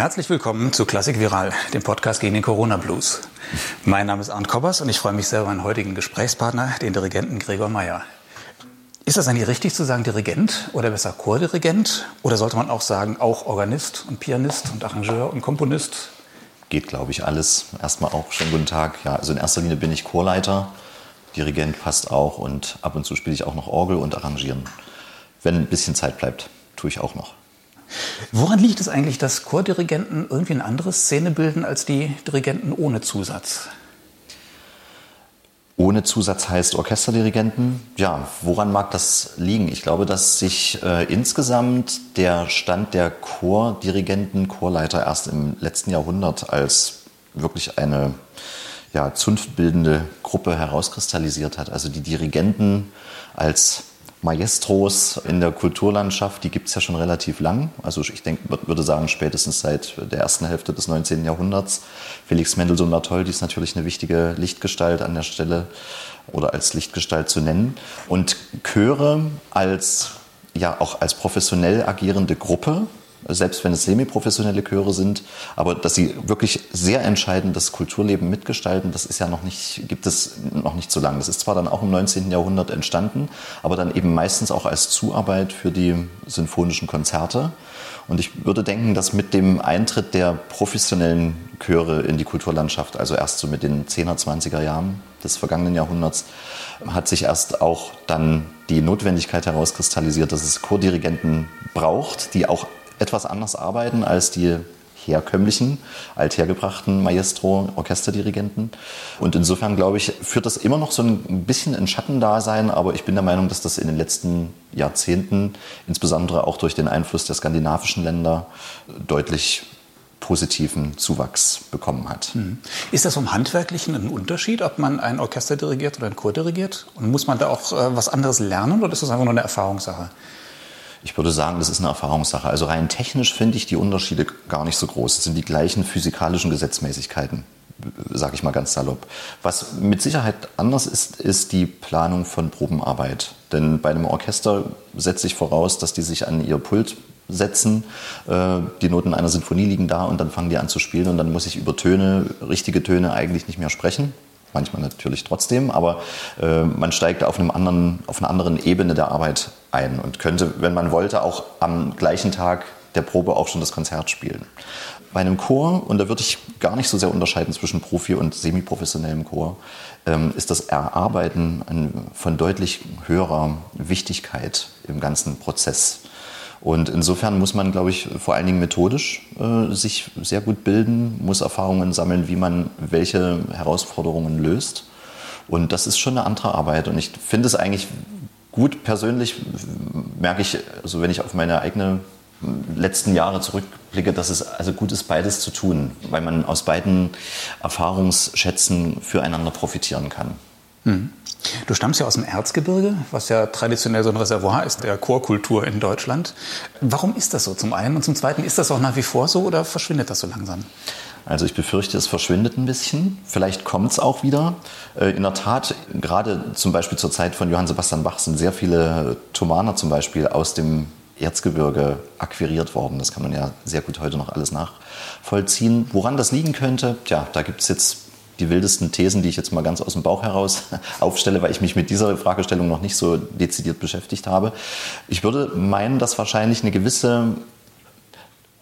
Herzlich willkommen zu Klassik Viral, dem Podcast gegen den Corona Blues. Mein Name ist Arndt Kobbers und ich freue mich sehr über meinen heutigen Gesprächspartner, den Dirigenten Gregor Meyer. Ist das eigentlich richtig zu sagen Dirigent oder besser Chordirigent? Oder sollte man auch sagen, auch Organist und Pianist und Arrangeur und Komponist? Geht, glaube ich, alles. Erstmal auch schönen guten Tag. Ja, also in erster Linie bin ich Chorleiter. Dirigent passt auch und ab und zu spiele ich auch noch Orgel und Arrangieren. Wenn ein bisschen Zeit bleibt, tue ich auch noch. Woran liegt es eigentlich, dass Chordirigenten irgendwie eine andere Szene bilden als die Dirigenten ohne Zusatz? Ohne Zusatz heißt Orchesterdirigenten. Ja, woran mag das liegen? Ich glaube, dass sich äh, insgesamt der Stand der Chordirigenten, Chorleiter erst im letzten Jahrhundert als wirklich eine ja, zunftbildende Gruppe herauskristallisiert hat. Also die Dirigenten als Maestros in der Kulturlandschaft, die gibt es ja schon relativ lang. Also ich denke, würde sagen, spätestens seit der ersten Hälfte des 19. Jahrhunderts. Felix Mendelssohn Bartholdy ist natürlich eine wichtige Lichtgestalt an der Stelle oder als Lichtgestalt zu nennen. Und Chöre als ja auch als professionell agierende Gruppe selbst wenn es semiprofessionelle Chöre sind, aber dass sie wirklich sehr entscheidend das Kulturleben mitgestalten, das ist ja noch nicht, gibt es noch nicht so lange. Das ist zwar dann auch im 19. Jahrhundert entstanden, aber dann eben meistens auch als Zuarbeit für die sinfonischen Konzerte. Und ich würde denken, dass mit dem Eintritt der professionellen Chöre in die Kulturlandschaft, also erst so mit den 10er, 20er Jahren des vergangenen Jahrhunderts, hat sich erst auch dann die Notwendigkeit herauskristallisiert, dass es Chordirigenten braucht, die auch etwas anders arbeiten als die herkömmlichen, althergebrachten Maestro-Orchesterdirigenten. Und insofern, glaube ich, führt das immer noch so ein bisschen ein Schattendasein, aber ich bin der Meinung, dass das in den letzten Jahrzehnten, insbesondere auch durch den Einfluss der skandinavischen Länder, deutlich positiven Zuwachs bekommen hat. Mhm. Ist das vom Handwerklichen ein Unterschied, ob man ein Orchester dirigiert oder ein Chor dirigiert? Und muss man da auch äh, was anderes lernen oder ist das einfach nur eine Erfahrungssache? Ich würde sagen, das ist eine Erfahrungssache. Also rein technisch finde ich die Unterschiede gar nicht so groß. Es sind die gleichen physikalischen Gesetzmäßigkeiten, sage ich mal ganz salopp. Was mit Sicherheit anders ist, ist die Planung von Probenarbeit. Denn bei einem Orchester setze ich voraus, dass die sich an ihr Pult setzen. Äh, die Noten einer Sinfonie liegen da und dann fangen die an zu spielen und dann muss ich über Töne, richtige Töne eigentlich nicht mehr sprechen manchmal natürlich trotzdem, aber äh, man steigt auf, einem anderen, auf einer anderen Ebene der Arbeit ein und könnte, wenn man wollte, auch am gleichen Tag der Probe auch schon das Konzert spielen. Bei einem Chor, und da würde ich gar nicht so sehr unterscheiden zwischen Profi- und semiprofessionellem Chor, ähm, ist das Erarbeiten von deutlich höherer Wichtigkeit im ganzen Prozess. Und insofern muss man, glaube ich, vor allen Dingen methodisch äh, sich sehr gut bilden, muss Erfahrungen sammeln, wie man welche Herausforderungen löst. Und das ist schon eine andere Arbeit. Und ich finde es eigentlich gut persönlich, merke ich, also wenn ich auf meine eigene letzten Jahre zurückblicke, dass es also gut ist, beides zu tun, weil man aus beiden Erfahrungsschätzen füreinander profitieren kann. Mhm. Du stammst ja aus dem Erzgebirge, was ja traditionell so ein Reservoir ist der Chorkultur in Deutschland. Warum ist das so zum einen? Und zum zweiten, ist das auch nach wie vor so oder verschwindet das so langsam? Also ich befürchte, es verschwindet ein bisschen. Vielleicht kommt es auch wieder. Äh, in der Tat, gerade zum Beispiel zur Zeit von Johann Sebastian Bach sind sehr viele Thomaner zum Beispiel aus dem Erzgebirge akquiriert worden. Das kann man ja sehr gut heute noch alles nachvollziehen. Woran das liegen könnte, ja, da gibt es jetzt die wildesten Thesen, die ich jetzt mal ganz aus dem Bauch heraus aufstelle, weil ich mich mit dieser Fragestellung noch nicht so dezidiert beschäftigt habe. Ich würde meinen, dass wahrscheinlich eine gewisse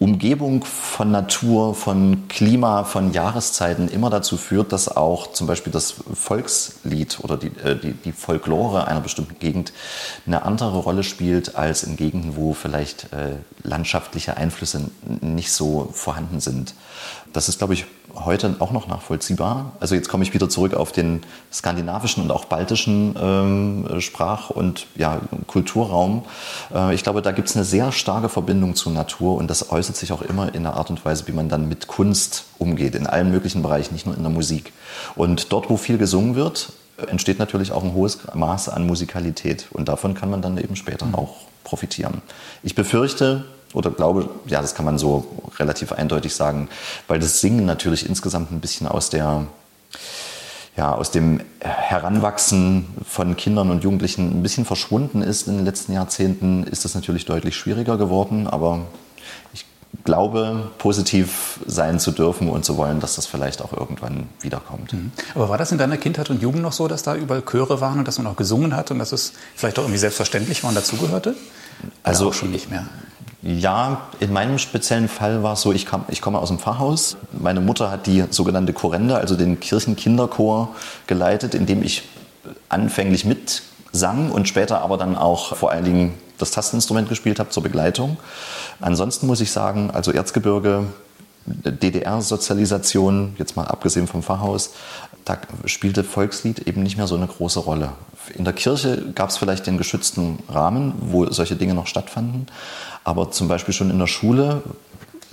Umgebung von Natur, von Klima, von Jahreszeiten immer dazu führt, dass auch zum Beispiel das Volkslied oder die, äh, die, die Folklore einer bestimmten Gegend eine andere Rolle spielt als in Gegenden, wo vielleicht äh, landschaftliche Einflüsse nicht so vorhanden sind. Das ist, glaube ich, heute auch noch nachvollziehbar. Also jetzt komme ich wieder zurück auf den skandinavischen und auch baltischen ähm, Sprach- und ja, Kulturraum. Äh, ich glaube, da gibt es eine sehr starke Verbindung zur Natur und das äußert sich auch immer in der Art und Weise, wie man dann mit Kunst umgeht, in allen möglichen Bereichen, nicht nur in der Musik. Und dort, wo viel gesungen wird, entsteht natürlich auch ein hohes Maß an Musikalität und davon kann man dann eben später mhm. auch profitieren. Ich befürchte, oder glaube, ja, das kann man so relativ eindeutig sagen, weil das Singen natürlich insgesamt ein bisschen aus der ja, aus dem Heranwachsen von Kindern und Jugendlichen ein bisschen verschwunden ist in den letzten Jahrzehnten, ist das natürlich deutlich schwieriger geworden. Aber glaube, positiv sein zu dürfen und zu wollen, dass das vielleicht auch irgendwann wiederkommt. Mhm. Aber war das in deiner Kindheit und Jugend noch so, dass da überall Chöre waren und dass man auch gesungen hat und dass es vielleicht auch irgendwie selbstverständlich war und dazugehörte? Also auch schon nicht mehr. Ja, in meinem speziellen Fall war es so, ich, kam, ich komme aus dem Pfarrhaus. Meine Mutter hat die sogenannte Chorende, also den Kirchenkinderchor, geleitet, in dem ich anfänglich mitsang und später aber dann auch vor allen Dingen das Tasteninstrument gespielt habe zur Begleitung. Ansonsten muss ich sagen, also Erzgebirge, DDR-Sozialisation, jetzt mal abgesehen vom Pfarrhaus, da spielte Volkslied eben nicht mehr so eine große Rolle. In der Kirche gab es vielleicht den geschützten Rahmen, wo solche Dinge noch stattfanden, aber zum Beispiel schon in der Schule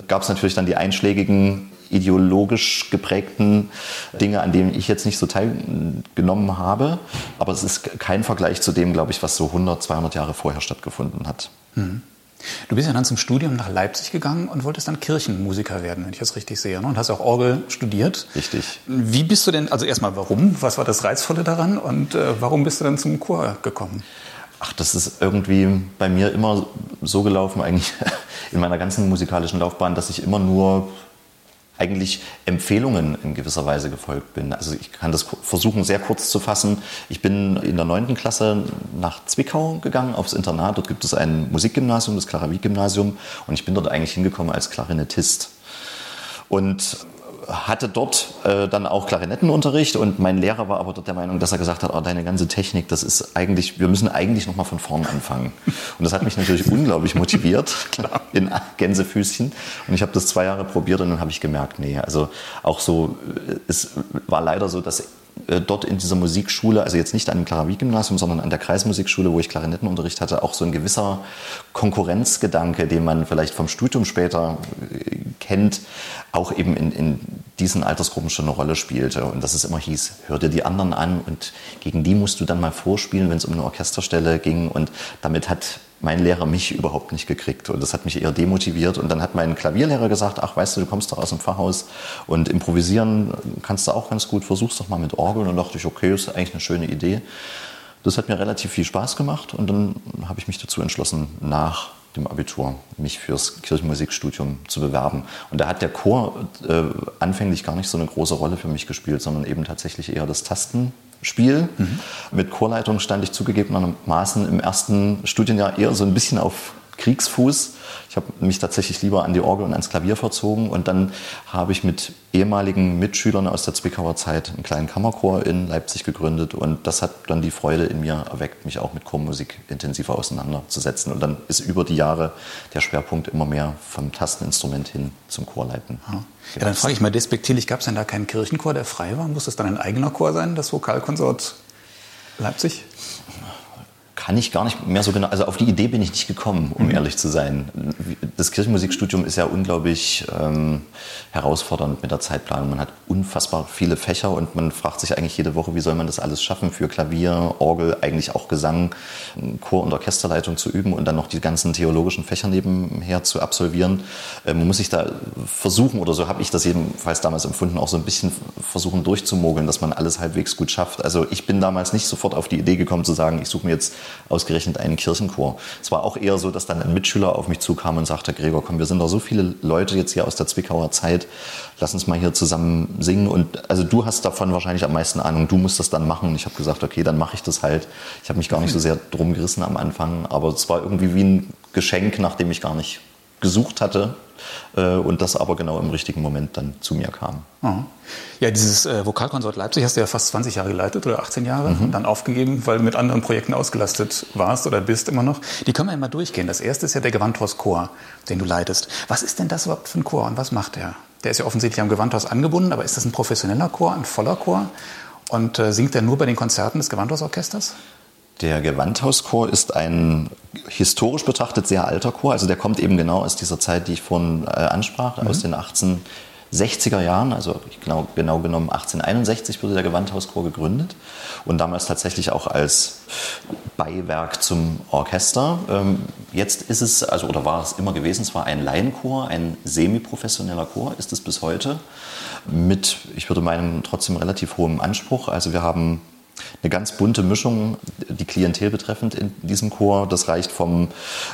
gab es natürlich dann die einschlägigen ideologisch geprägten Dinge, an denen ich jetzt nicht so teilgenommen habe. Aber es ist kein Vergleich zu dem, glaube ich, was so 100, 200 Jahre vorher stattgefunden hat. Mhm. Du bist ja dann zum Studium nach Leipzig gegangen und wolltest dann Kirchenmusiker werden, wenn ich das richtig sehe. Ne? Und hast auch Orgel studiert. Richtig. Wie bist du denn, also erstmal warum? Was war das Reizvolle daran? Und äh, warum bist du dann zum Chor gekommen? Ach, das ist irgendwie bei mir immer so gelaufen, eigentlich in meiner ganzen musikalischen Laufbahn, dass ich immer nur eigentlich Empfehlungen in gewisser Weise gefolgt bin. Also ich kann das versuchen, sehr kurz zu fassen. Ich bin in der neunten Klasse nach Zwickau gegangen, aufs Internat. Dort gibt es ein Musikgymnasium, das Klaravie-Gymnasium. Und ich bin dort eigentlich hingekommen als Klarinettist. Und hatte dort äh, dann auch Klarinettenunterricht und mein Lehrer war aber dort der Meinung, dass er gesagt hat, oh, deine ganze Technik, das ist eigentlich, wir müssen eigentlich nochmal von vorn anfangen. Und das hat mich natürlich unglaublich motiviert, klar, in Gänsefüßchen. Und ich habe das zwei Jahre probiert und dann habe ich gemerkt, nee, also auch so, äh, es war leider so, dass äh, dort in dieser Musikschule, also jetzt nicht an dem Klaravie-Gymnasium, sondern an der Kreismusikschule, wo ich Klarinettenunterricht hatte, auch so ein gewisser Konkurrenzgedanke, den man vielleicht vom Studium später äh, kennt, auch eben in, in diesen Altersgruppen schon eine Rolle spielte. Und dass es immer hieß, hör dir die anderen an und gegen die musst du dann mal vorspielen, wenn es um eine Orchesterstelle ging. Und damit hat mein Lehrer mich überhaupt nicht gekriegt und das hat mich eher demotiviert. Und dann hat mein Klavierlehrer gesagt, ach weißt du, du kommst doch aus dem Pfarrhaus und improvisieren kannst du auch ganz gut, versuch's doch mal mit Orgeln. Und dachte ich, okay, ist eigentlich eine schöne Idee. Das hat mir relativ viel Spaß gemacht und dann habe ich mich dazu entschlossen, nach dem Abitur mich fürs Kirchenmusikstudium zu bewerben. Und da hat der Chor äh, anfänglich gar nicht so eine große Rolle für mich gespielt, sondern eben tatsächlich eher das Tastenspiel. Mhm. Mit Chorleitung stand ich zugegebenermaßen im ersten Studienjahr eher so ein bisschen auf Kriegsfuß. Ich habe mich tatsächlich lieber an die Orgel und ans Klavier verzogen und dann habe ich mit ehemaligen Mitschülern aus der Zwickauer Zeit einen kleinen Kammerchor in Leipzig gegründet und das hat dann die Freude in mir erweckt, mich auch mit Chormusik intensiver auseinanderzusetzen und dann ist über die Jahre der Schwerpunkt immer mehr vom Tasteninstrument hin zum Chorleiten. Ja, dann frage ich mal despektierlich, gab es denn da keinen Kirchenchor, der frei war? Muss das dann ein eigener Chor sein, das Vokalkonsort Leipzig? Kann ich gar nicht mehr so genau, also auf die Idee bin ich nicht gekommen, um mhm. ehrlich zu sein. Das Kirchenmusikstudium ist ja unglaublich ähm, herausfordernd mit der Zeitplanung. Man hat unfassbar viele Fächer und man fragt sich eigentlich jede Woche, wie soll man das alles schaffen, für Klavier, Orgel, eigentlich auch Gesang, Chor- und Orchesterleitung zu üben und dann noch die ganzen theologischen Fächer nebenher zu absolvieren. Äh, man muss sich da versuchen, oder so habe ich das jedenfalls damals empfunden, auch so ein bisschen versuchen durchzumogeln, dass man alles halbwegs gut schafft. Also ich bin damals nicht sofort auf die Idee gekommen zu sagen, ich suche mir jetzt ausgerechnet einen Kirchenchor. Es war auch eher so, dass dann ein Mitschüler auf mich zukam und sagte, Gregor, komm, wir sind doch so viele Leute jetzt hier aus der Zwickauer Zeit, lass uns mal hier zusammen singen. Und also du hast davon wahrscheinlich am meisten Ahnung, du musst das dann machen. Und ich habe gesagt, okay, dann mache ich das halt. Ich habe mich gar nicht so sehr drum gerissen am Anfang, aber es war irgendwie wie ein Geschenk, nachdem ich gar nicht gesucht hatte äh, und das aber genau im richtigen Moment dann zu mir kam. Ja, dieses äh, Vokalkonsort Leipzig hast du ja fast 20 Jahre geleitet oder 18 Jahre mhm. und dann aufgegeben, weil du mit anderen Projekten ausgelastet warst oder bist immer noch. Die können wir ja mal durchgehen. Das erste ist ja der Gewandhauschor, den du leitest. Was ist denn das überhaupt für ein Chor und was macht der? Der ist ja offensichtlich am Gewandhaus angebunden, aber ist das ein professioneller Chor, ein voller Chor? Und äh, singt er nur bei den Konzerten des Gewandhausorchesters? Der Gewandhauschor ist ein historisch betrachtet sehr alter Chor. Also der kommt eben genau aus dieser Zeit, die ich vorhin äh, ansprach, mhm. aus den 1860er Jahren. Also genau, genau genommen 1861 wurde der Gewandhauschor gegründet und damals tatsächlich auch als Beiwerk zum Orchester. Ähm, jetzt ist es, also oder war es immer gewesen, es war ein Laienchor, ein semiprofessioneller Chor, ist es bis heute, mit, ich würde meinen, trotzdem relativ hohem Anspruch. Also wir haben eine ganz bunte Mischung, die Klientel betreffend in diesem Chor. Das reicht vom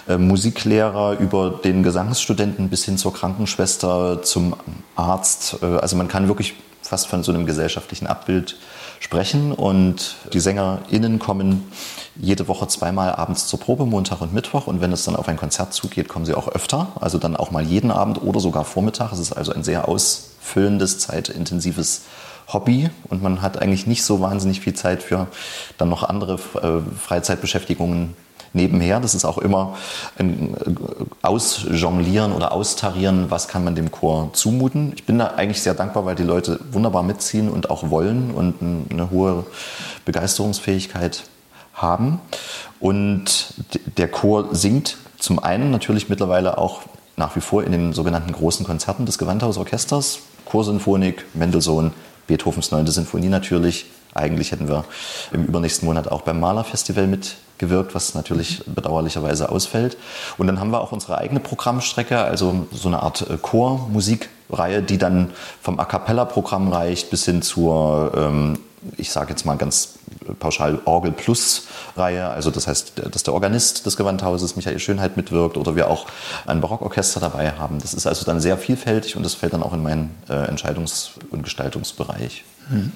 äh, Musiklehrer über den Gesangsstudenten bis hin zur Krankenschwester, zum Arzt. Äh, also man kann wirklich fast von so einem gesellschaftlichen Abbild sprechen. Und die SängerInnen kommen jede Woche zweimal abends zur Probe, Montag und Mittwoch. Und wenn es dann auf ein Konzert zugeht, kommen sie auch öfter. Also dann auch mal jeden Abend oder sogar Vormittag. Es ist also ein sehr ausfüllendes, zeitintensives Hobby und man hat eigentlich nicht so wahnsinnig viel Zeit für dann noch andere äh, Freizeitbeschäftigungen nebenher. Das ist auch immer ein äh, Ausjonglieren oder Austarieren, was kann man dem Chor zumuten. Ich bin da eigentlich sehr dankbar, weil die Leute wunderbar mitziehen und auch wollen und eine hohe Begeisterungsfähigkeit haben. Und der Chor singt zum einen natürlich mittlerweile auch nach wie vor in den sogenannten großen Konzerten des Gewandhausorchesters, Chorsinfonik, Mendelssohn, Beethovens 9. Sinfonie natürlich. Eigentlich hätten wir im übernächsten Monat auch beim Malerfestival mitgewirkt, was natürlich bedauerlicherweise ausfällt. Und dann haben wir auch unsere eigene Programmstrecke, also so eine Art äh, Chormusikreihe, die dann vom A Cappella-Programm reicht bis hin zur ähm, ich sage jetzt mal ganz pauschal Orgel Plus Reihe, also das heißt, dass der Organist des Gewandhauses Michael Schönheit mitwirkt oder wir auch ein Barockorchester dabei haben. Das ist also dann sehr vielfältig und das fällt dann auch in meinen äh, Entscheidungs- und Gestaltungsbereich. Mhm.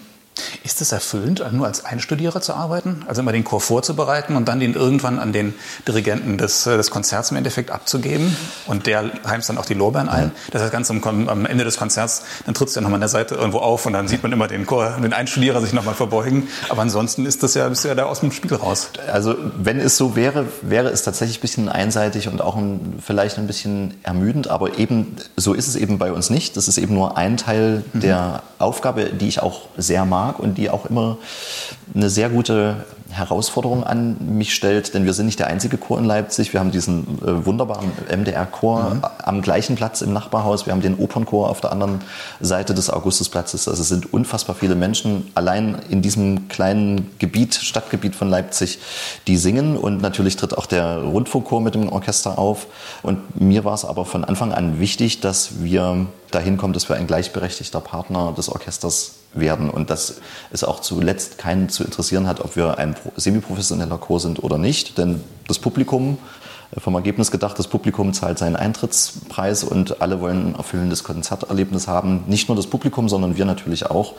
Ist es erfüllend, nur als Einstudierer zu arbeiten? Also immer den Chor vorzubereiten und dann den irgendwann an den Dirigenten des, äh, des Konzerts im Endeffekt abzugeben? Und der heimst dann auch die Lorbeeren ein? Das heißt, ganz am, am Ende des Konzerts, dann tritt es ja nochmal an der Seite irgendwo auf und dann sieht man immer den Chor, den Einstudierer sich nochmal verbeugen. Aber ansonsten ist das ja, bist du ja da aus dem Spiel raus. Also, wenn es so wäre, wäre es tatsächlich ein bisschen einseitig und auch ein, vielleicht ein bisschen ermüdend. Aber eben, so ist es eben bei uns nicht. Das ist eben nur ein Teil mhm. der Aufgabe, die ich auch sehr mag und die auch immer eine sehr gute Herausforderung an mich stellt, denn wir sind nicht der einzige Chor in Leipzig. Wir haben diesen äh, wunderbaren MDR-Chor mhm. am gleichen Platz im Nachbarhaus. Wir haben den Opernchor auf der anderen Seite des Augustusplatzes. Also es sind unfassbar viele Menschen allein in diesem kleinen Gebiet, Stadtgebiet von Leipzig, die singen. Und natürlich tritt auch der Rundfunkchor mit dem Orchester auf. Und mir war es aber von Anfang an wichtig, dass wir dahin kommen, dass wir ein gleichberechtigter Partner des Orchesters werden und dass es auch zuletzt keinen zu interessieren hat, ob wir ein semiprofessioneller Chor sind oder nicht. Denn das Publikum, äh, vom Ergebnis gedacht, das Publikum zahlt seinen Eintrittspreis und alle wollen ein erfüllendes Konzerterlebnis haben. Nicht nur das Publikum, sondern wir natürlich auch.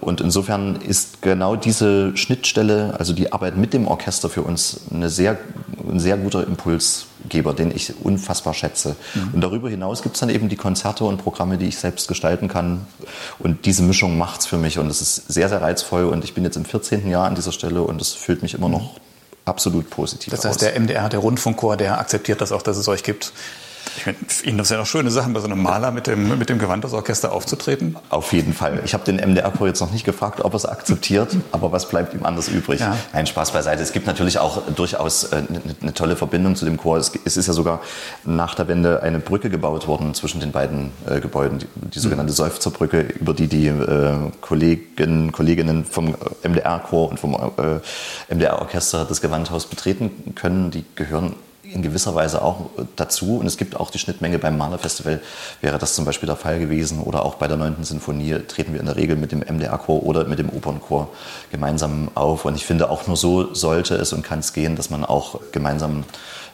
Und insofern ist genau diese Schnittstelle, also die Arbeit mit dem Orchester für uns eine sehr, ein sehr guter Impulsgeber, den ich unfassbar schätze. Mhm. Und darüber hinaus gibt es dann eben die Konzerte und Programme, die ich selbst gestalten kann. Und diese Mischung macht es für mich und es ist sehr, sehr reizvoll. Und ich bin jetzt im 14. Jahr an dieser Stelle und es füllt mich immer noch absolut positiv Das heißt, aus. der MDR, der Rundfunkchor, der akzeptiert das auch, dass es euch gibt. Ich finde, Ihnen das ja noch schöne Sachen, bei so einem Maler mit dem, mit dem Gewandhausorchester aufzutreten. Auf jeden Fall. Ich habe den MDR-Chor jetzt noch nicht gefragt, ob er es akzeptiert, aber was bleibt ihm anders übrig? Ja. Ein Spaß beiseite. Es gibt natürlich auch durchaus eine, äh, eine tolle Verbindung zu dem Chor. Es, ist ja sogar nach der Wende eine Brücke gebaut worden zwischen den beiden äh, Gebäuden, die, die sogenannte Seufzerbrücke, über die die äh, Kollegen, Kolleginnen vom MDR-Chor und vom äh, MDR-Orchester das Gewandhaus betreten können. Die gehören in gewisser Weise auch dazu. Und es gibt auch die Schnittmenge beim Malerfestival, wäre das zum Beispiel der Fall gewesen. Oder auch bei der 9. Sinfonie treten wir in der Regel mit dem MDR-Chor oder mit dem Opernchor gemeinsam auf. Und ich finde, auch nur so sollte es und kann es gehen, dass man auch gemeinsam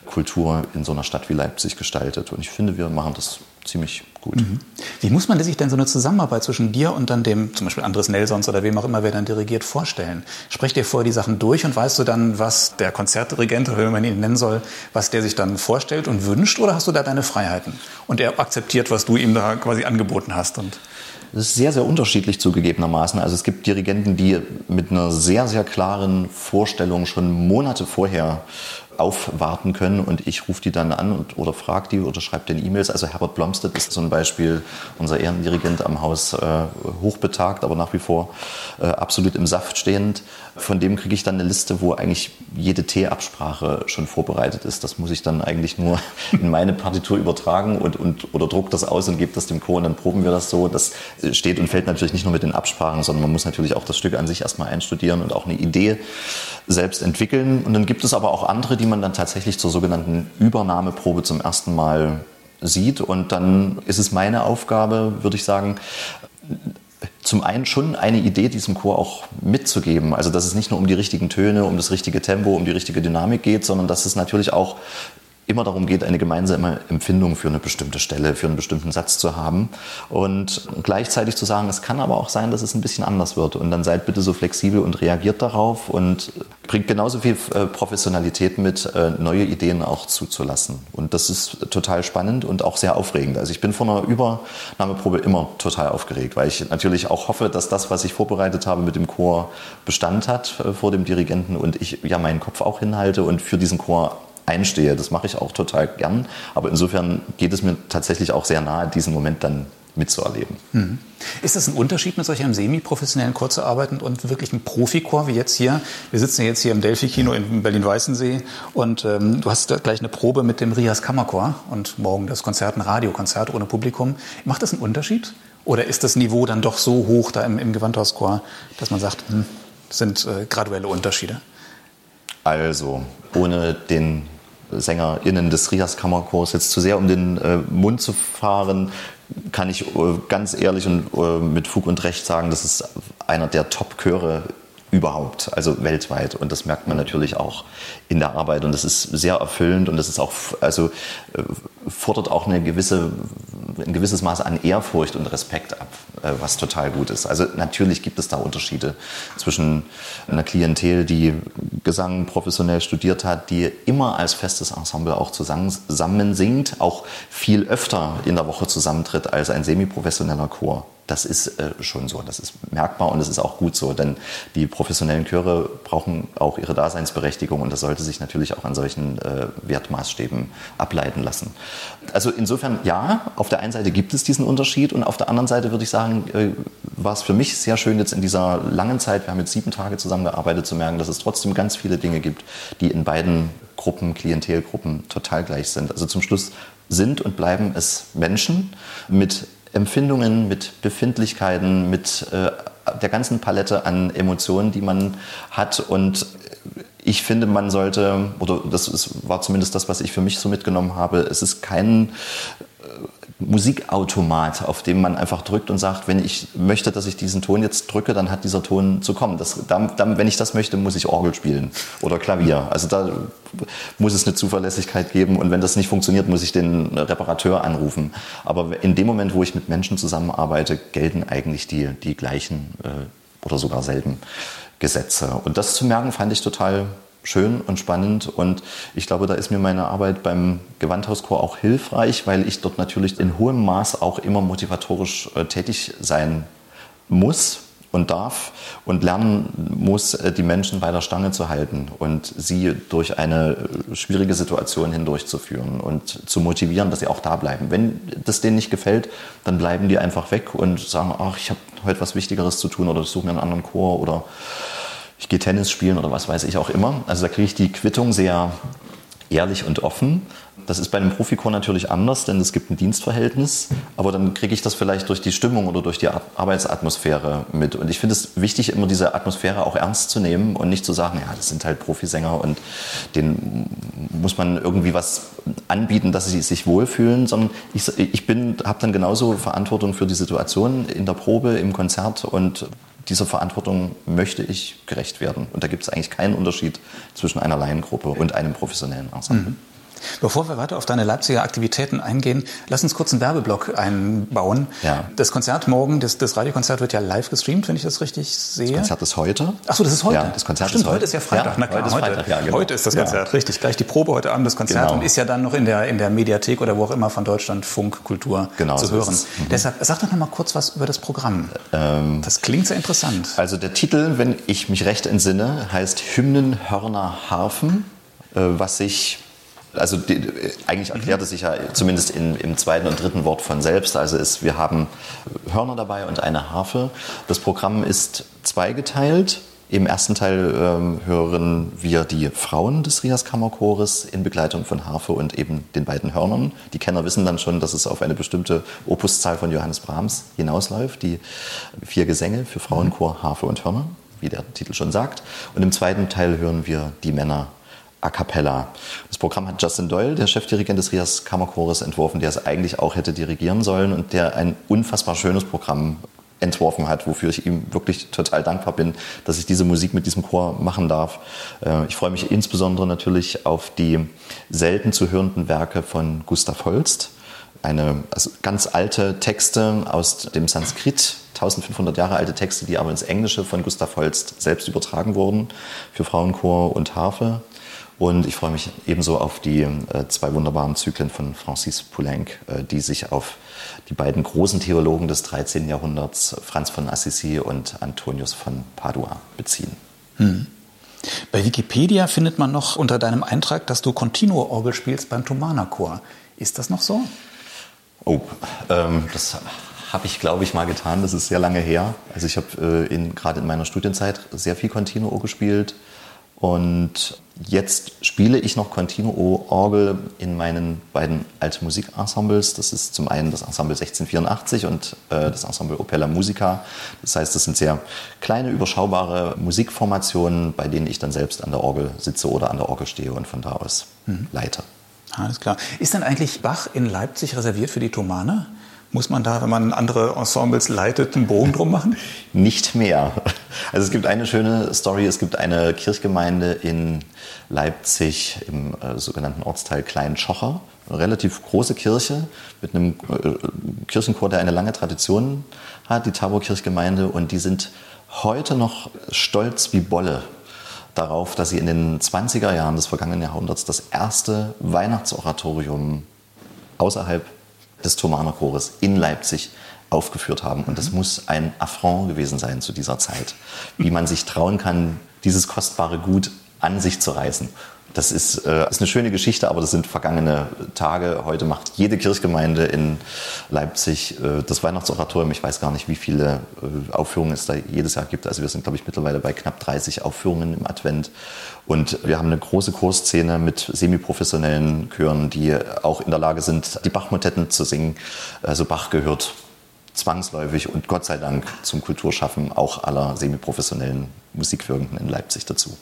Kultur in so einer Stadt wie Leipzig gestaltet. Und ich finde, wir machen das ziemlich gut. Mhm. Wie muss man sich denn so eine Zusammenarbeit zwischen dir und dann dem, zum Beispiel Andres Nelsons oder wem auch immer, wer dann dirigiert, vorstellen? Sprecht ihr vorher die Sachen durch und weißt du dann, was der Konzertdirigent, oder wie man ihn nennen soll, was der sich dann vorstellt und wünscht oder hast du da deine Freiheiten? Und er akzeptiert, was du ihm da quasi angeboten hast und das ist sehr, sehr unterschiedlich zugegebenermaßen. Also es gibt Dirigenten, die mit einer sehr, sehr klaren Vorstellung schon Monate vorher aufwarten können und ich rufe die dann an und, oder frage die oder schreibe den E-Mails. Also Herbert Blomstedt ist zum Beispiel unser Ehrendirigent am Haus, äh, hochbetagt, aber nach wie vor äh, absolut im Saft stehend. Von dem kriege ich dann eine Liste, wo eigentlich jede T-Absprache schon vorbereitet ist. Das muss ich dann eigentlich nur in meine Partitur übertragen und, und oder druck das aus und gebe das dem Chor und dann proben wir das so. Das steht und fällt natürlich nicht nur mit den Absprachen, sondern man muss natürlich auch das Stück an sich erstmal einstudieren und auch eine Idee selbst entwickeln. Und dann gibt es aber auch andere, die man dann tatsächlich zur sogenannten Übernahmeprobe zum ersten Mal sieht. Und dann ist es meine Aufgabe, würde ich sagen, zum einen schon eine Idee, diesem Chor auch mitzugeben. Also dass es nicht nur um die richtigen Töne, um das richtige Tempo, um die richtige Dynamik geht, sondern dass es natürlich auch immer darum geht, eine gemeinsame Empfindung für eine bestimmte Stelle, für einen bestimmten Satz zu haben. Und gleichzeitig zu sagen, es kann aber auch sein, dass es ein bisschen anders wird. Und dann seid bitte so flexibel und reagiert darauf und bringt genauso viel äh, Professionalität mit, äh, neue Ideen auch zuzulassen. Und das ist total spannend und auch sehr aufregend. Also ich bin vor einer Übernahmeprobe immer total aufgeregt, weil ich natürlich auch hoffe, dass das, was ich vorbereitet habe mit dem Chor, Bestand hat äh, vor dem Dirigenten und ich ja meinen Kopf auch hinhalte und für diesen Chor einstehe. Das mache ich auch total gern. Aber insofern geht es mir tatsächlich auch sehr nahe, diesen Moment dann mitzuerleben. Mhm. Ist das ein Unterschied, mit solch einem semi-professionellen Chor zu arbeiten und wirklich einem Profichor wie jetzt hier? Wir sitzen ja jetzt hier im Delphi-Kino in Berlin-Weißensee und ähm, du hast gleich eine Probe mit dem Rias Kammerchor und morgen das Konzert, ein Radiokonzert ohne Publikum. Macht das einen Unterschied? Oder ist das Niveau dann doch so hoch da im, im Gewandhauschor, dass man sagt, hm, das sind äh, graduelle Unterschiede? Also, ohne den SängerInnen des Rias Kammerchors jetzt zu sehr um den äh, Mund zu fahren, kann ich äh, ganz ehrlich und äh, mit Fug und Recht sagen, das ist einer der Top-Chöre überhaupt, also weltweit. Und das merkt man natürlich auch in der Arbeit. Und das ist sehr erfüllend und das ist auch, also äh, fordert auch eine gewisse, ein gewisses Maß an Ehrfurcht und Respekt ab, äh, was total gut ist. Also natürlich gibt es da Unterschiede zwischen einer Klientel, die Gesang professionell studiert hat, die immer als festes Ensemble auch zusammen singt, auch viel öfter in der Woche zusammentritt als ein semiprofessioneller Chor. Das ist äh, schon so, das ist merkbar und das ist auch gut so, denn die professionellen Chöre brauchen auch ihre Daseinsberechtigung und das sollte sich natürlich auch an solchen äh, Wertmaßstäben ableiten lassen. Also insofern ja, auf der einen Seite gibt es diesen Unterschied und auf der anderen Seite würde ich sagen, äh, war es für mich sehr schön jetzt in dieser langen Zeit, wir haben jetzt sieben Tage zusammengearbeitet, zu merken, dass es trotzdem ganz viele Dinge gibt, die in beiden Gruppen, Klientelgruppen total gleich sind. Also zum Schluss sind und bleiben es Menschen mit Empfindungen, mit Befindlichkeiten, mit äh, der ganzen Palette an Emotionen, die man hat. Und ich finde, man sollte, oder das ist, war zumindest das, was ich für mich so mitgenommen habe, es ist kein Musikautomat, auf dem man einfach drückt und sagt, wenn ich möchte, dass ich diesen Ton jetzt drücke, dann hat dieser Ton zu kommen. Das, dann, dann, wenn ich das möchte, muss ich Orgel spielen oder Klavier. Also da muss es eine Zuverlässigkeit geben und wenn das nicht funktioniert, muss ich den Reparateur anrufen. Aber in dem Moment, wo ich mit Menschen zusammenarbeite, gelten eigentlich die, die gleichen äh, oder sogar selben Gesetze. Und das zu merken, fand ich total schön und spannend. Und ich glaube, da ist mir meine Arbeit beim Gewandhauschor auch hilfreich, weil ich dort natürlich in hohem Maß auch immer motivatorisch äh, tätig sein muss und darf und lernen muss, äh, die Menschen bei der Stange zu halten und sie durch eine äh, schwierige Situation hindurchzuführen und zu motivieren, dass sie auch da bleiben. Wenn das denen nicht gefällt, dann bleiben die einfach weg und sagen, ach, ich habe heute was Wichtigeres zu tun oder ich suche mir einen anderen Chor oder ich gehe Tennis spielen oder was weiß ich auch immer. Also da kriege ich die Quittung sehr ehrlich und offen. Das ist bei einem Profikor natürlich anders, denn es gibt ein Dienstverhältnis, aber dann kriege ich das vielleicht durch die Stimmung oder durch die Arbeitsatmosphäre mit. Und ich finde es wichtig, immer diese Atmosphäre auch ernst zu nehmen und nicht zu sagen, ja, das sind halt Profisänger und denen muss man irgendwie was anbieten, dass sie sich wohlfühlen, sondern ich, ich habe dann genauso Verantwortung für die Situation in der Probe, im Konzert und dieser Verantwortung möchte ich gerecht werden. Und da gibt es eigentlich keinen Unterschied zwischen einer Laiengruppe und einem professionellen Ensemble. Mhm. Bevor wir weiter auf deine Leipziger Aktivitäten eingehen, lass uns kurz einen Werbeblock einbauen. Ja. Das Konzert morgen, das, das Radiokonzert wird ja live gestreamt, wenn ich das richtig sehe. Das Konzert ist heute. Achso, das ist heute. Ja, das Konzert Stimmt, ist heute. heute ist ja Freitag. Ja, Na klar, heute, ist, Freitag, ja, genau. heute ist das Konzert, richtig. Gleich die Probe heute Abend das Konzert genau. und ist ja dann noch in der, in der Mediathek oder wo auch immer von Deutschland Funk Kultur genau, zu so hören. Mhm. Deshalb sag doch noch mal kurz was über das Programm. Ähm, das klingt sehr interessant. Also der Titel, wenn ich mich recht entsinne, heißt Hymnen, Hörner, Harfen, äh, was sich also die, eigentlich erklärt es sich ja zumindest in, im zweiten und dritten Wort von selbst. Also ist, wir haben Hörner dabei und eine Harfe. Das Programm ist zweigeteilt. Im ersten Teil ähm, hören wir die Frauen des Rias Kammerchores in Begleitung von Harfe und eben den beiden Hörnern. Die Kenner wissen dann schon, dass es auf eine bestimmte Opuszahl von Johannes Brahms hinausläuft. Die vier Gesänge für Frauenchor, Harfe und Hörner, wie der Titel schon sagt. Und im zweiten Teil hören wir die Männer a cappella. Das Programm hat Justin Doyle, der Chefdirigent des Rias Kammerchores, entworfen, der es eigentlich auch hätte dirigieren sollen und der ein unfassbar schönes Programm entworfen hat, wofür ich ihm wirklich total dankbar bin, dass ich diese Musik mit diesem Chor machen darf. Äh, ich freue mich insbesondere natürlich auf die selten zu hörenden Werke von Gustav Holst. Eine also ganz alte Texte aus dem Sanskrit, 1500 Jahre alte Texte, die aber ins Englische von Gustav Holst selbst übertragen wurden für Frauenchor und Harfe. Und ich freue mich ebenso auf die äh, zwei wunderbaren Zyklen von Francis Poulenc, äh, die sich auf die beiden großen Theologen des 13. Jahrhunderts, Franz von Assisi und Antonius von Padua, beziehen. Hm. Bei Wikipedia findet man noch unter deinem Eintrag, dass du Continuo-Orgel spielst beim Thomaner Chor. Ist das noch so? Oh, ähm, das habe ich, glaube ich, mal getan. Das ist sehr lange her. Also ich habe äh, gerade in meiner Studienzeit sehr viel Continuo gespielt. Und jetzt spiele ich noch Continuo-Orgel in meinen beiden Alte Musikensembles. Das ist zum einen das Ensemble 1684 und äh, das Ensemble Opella Musica. Das heißt, das sind sehr kleine, überschaubare Musikformationen, bei denen ich dann selbst an der Orgel sitze oder an der Orgel stehe und von da aus mhm. leite. Alles klar. Ist denn eigentlich Bach in Leipzig reserviert für die Thomaner? Muss man da, wenn man andere Ensembles leitet, einen Bogen drum machen? Nicht mehr. Also es gibt eine schöne Story. Es gibt eine Kirchgemeinde in Leipzig im äh, sogenannten Ortsteil Klein-Schocher. Eine relativ große Kirche mit einem äh, Kirchenchor, der eine lange Tradition hat, die Tabor-Kirchgemeinde. Und die sind heute noch stolz wie Bolle darauf, dass sie in den 20er Jahren des vergangenen Jahrhunderts das erste Weihnachtsoratorium außerhalb des Thomaner Chores in Leipzig aufgeführt haben. Und das mhm. muss ein Affront gewesen sein zu dieser Zeit, wie man sich trauen kann, dieses kostbare Gut an sich zu reißen. Das ist, äh, ist eine schöne Geschichte, aber das sind vergangene Tage. Heute macht jede Kirchgemeinde in Leipzig äh, das Weihnachtsoratorium. Ich weiß gar nicht, wie viele äh, Aufführungen es da jedes Jahr gibt. Also wir sind, glaube ich, mittlerweile bei knapp 30 Aufführungen im Advent. Und wir haben eine große Chorszene mit semiprofessionellen Chören, die auch in der Lage sind, die Bachmotetten zu singen. Also Bach gehört zwangsläufig und Gott sei Dank zum Kulturschaffen auch aller semiprofessionellen Musikwirkenden in Leipzig dazu.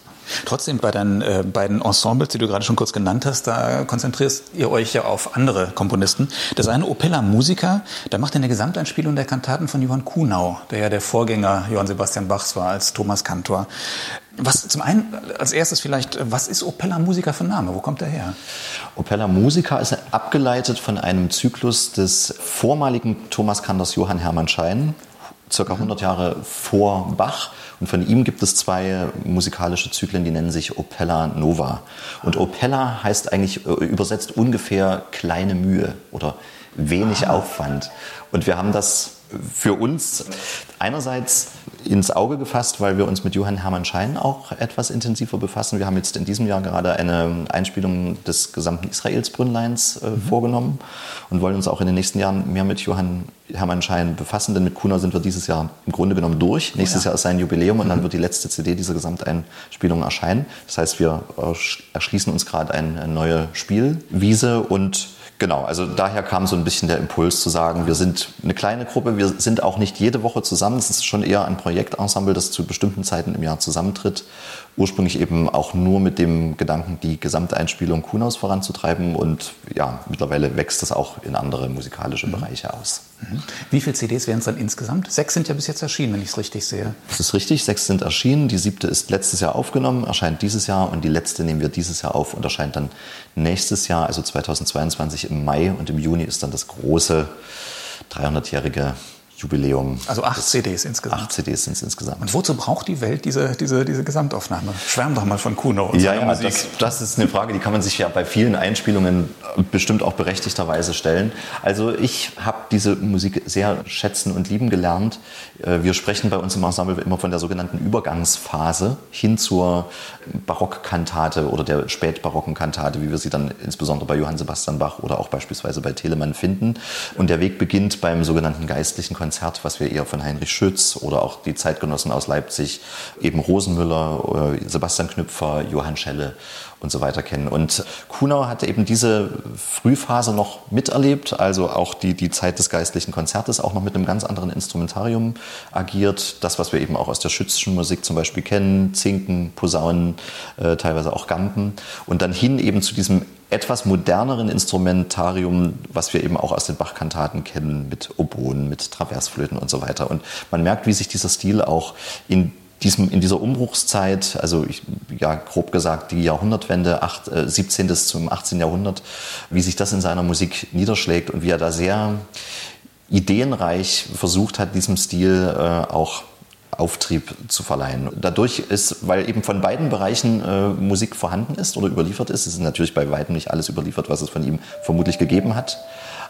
Trotzdem bei deinen äh, beiden Ensembles, die du gerade schon kurz genannt hast, da konzentriert ihr euch ja auf andere Komponisten. Das eine Opella Musica, da macht eine Gesamteinspielung der Kantaten von Johann Kuhnau, der ja der Vorgänger Johann Sebastian Bachs war als Thomas Kantor. Was zum einen als erstes vielleicht, was ist Opella Musica für ein Name? Wo kommt der her? Opella Musica ist abgeleitet von einem Zyklus des vormaligen Thomas Kantors Johann Hermann Schein, circa 100 Jahre vor Bach. Und von ihm gibt es zwei musikalische Zyklen, die nennen sich Opella Nova. Und Opella heißt eigentlich äh, übersetzt ungefähr kleine Mühe oder wenig ah. Aufwand. Und wir haben das für uns einerseits ins Auge gefasst, weil wir uns mit Johann Hermann Schein auch etwas intensiver befassen. Wir haben jetzt in diesem Jahr gerade eine Einspielung des gesamten Israelsbrünnleins äh, mhm. vorgenommen und wollen uns auch in den nächsten Jahren mehr mit Johann Hermann Schein befassen, denn mit Kuna sind wir dieses Jahr im Grunde genommen durch. Nächstes ja. Jahr ist sein Jubiläum und dann mhm. wird die letzte CD dieser Gesamteinspielung erscheinen. Das heißt, wir erschließen uns gerade eine neue Spielwiese und Genau, also daher kam so ein bisschen der Impuls zu sagen, wir sind eine kleine Gruppe, wir sind auch nicht jede Woche zusammen. Es ist schon eher ein Projektensemble, das zu bestimmten Zeiten im Jahr zusammentritt. Ursprünglich eben auch nur mit dem Gedanken, die Gesamteinspielung Kuhnaus voranzutreiben. Und ja, mittlerweile wächst das auch in andere musikalische mhm. Bereiche aus. Mhm. Wie viele CDs wären es dann insgesamt? Sechs sind ja bis jetzt erschienen, wenn ich es richtig sehe. Das ist richtig, sechs sind erschienen. Die siebte ist letztes Jahr aufgenommen, erscheint dieses Jahr und die letzte nehmen wir dieses Jahr auf und erscheint dann nächstes Jahr, also 2022 im Mai und im Juni ist dann das große 300-jährige Jubiläum. Also acht CDs insgesamt. Acht CDs sind es insgesamt. Und wozu braucht die Welt diese, diese, diese Gesamtaufnahme? Schwärm doch mal von Kuno und ja, ja, Musik. Das, das ist eine Frage, die kann man sich ja bei vielen Einspielungen bestimmt auch berechtigterweise stellen. Also ich habe diese Musik sehr schätzen und lieben gelernt. Äh, wir sprechen bei uns im Ensemble immer von der sogenannten Übergangsphase hin zur Barockkantate oder der spätbarocken Kantate, wie wir sie dann insbesondere bei Johann Sebastian Bach oder auch beispielsweise bei Telemann finden. Und der Weg beginnt beim sogenannten geistlichen Konzert, was wir eher von Heinrich Schütz oder auch die Zeitgenossen aus Leipzig, eben Rosenmüller, äh, Sebastian Knüpfer, Johann Schelle und so weiter kennen. Und Kuhnau hatte eben diese Frühphase noch miterlebt, also auch die, die Zeit des geistlichen Konzertes, auch noch mit einem ganz anderen Instrumentarium agiert. Das, was wir eben auch aus der schützischen Musik zum Beispiel kennen, Zinken, Posaunen, äh, teilweise auch Gampen. Und dann hin eben zu diesem etwas moderneren Instrumentarium, was wir eben auch aus den Bach-Kantaten kennen, mit Oboen, mit Traversflöten und so weiter. Und man merkt, wie sich dieser Stil auch in diesem, in dieser Umbruchszeit, also ich, ja, grob gesagt die Jahrhundertwende, 8, äh, 17. zum 18. Jahrhundert, wie sich das in seiner Musik niederschlägt und wie er da sehr ideenreich versucht hat, diesem Stil äh, auch Auftrieb zu verleihen. Dadurch ist, weil eben von beiden Bereichen äh, Musik vorhanden ist oder überliefert ist, es ist natürlich bei weitem nicht alles überliefert, was es von ihm vermutlich gegeben hat,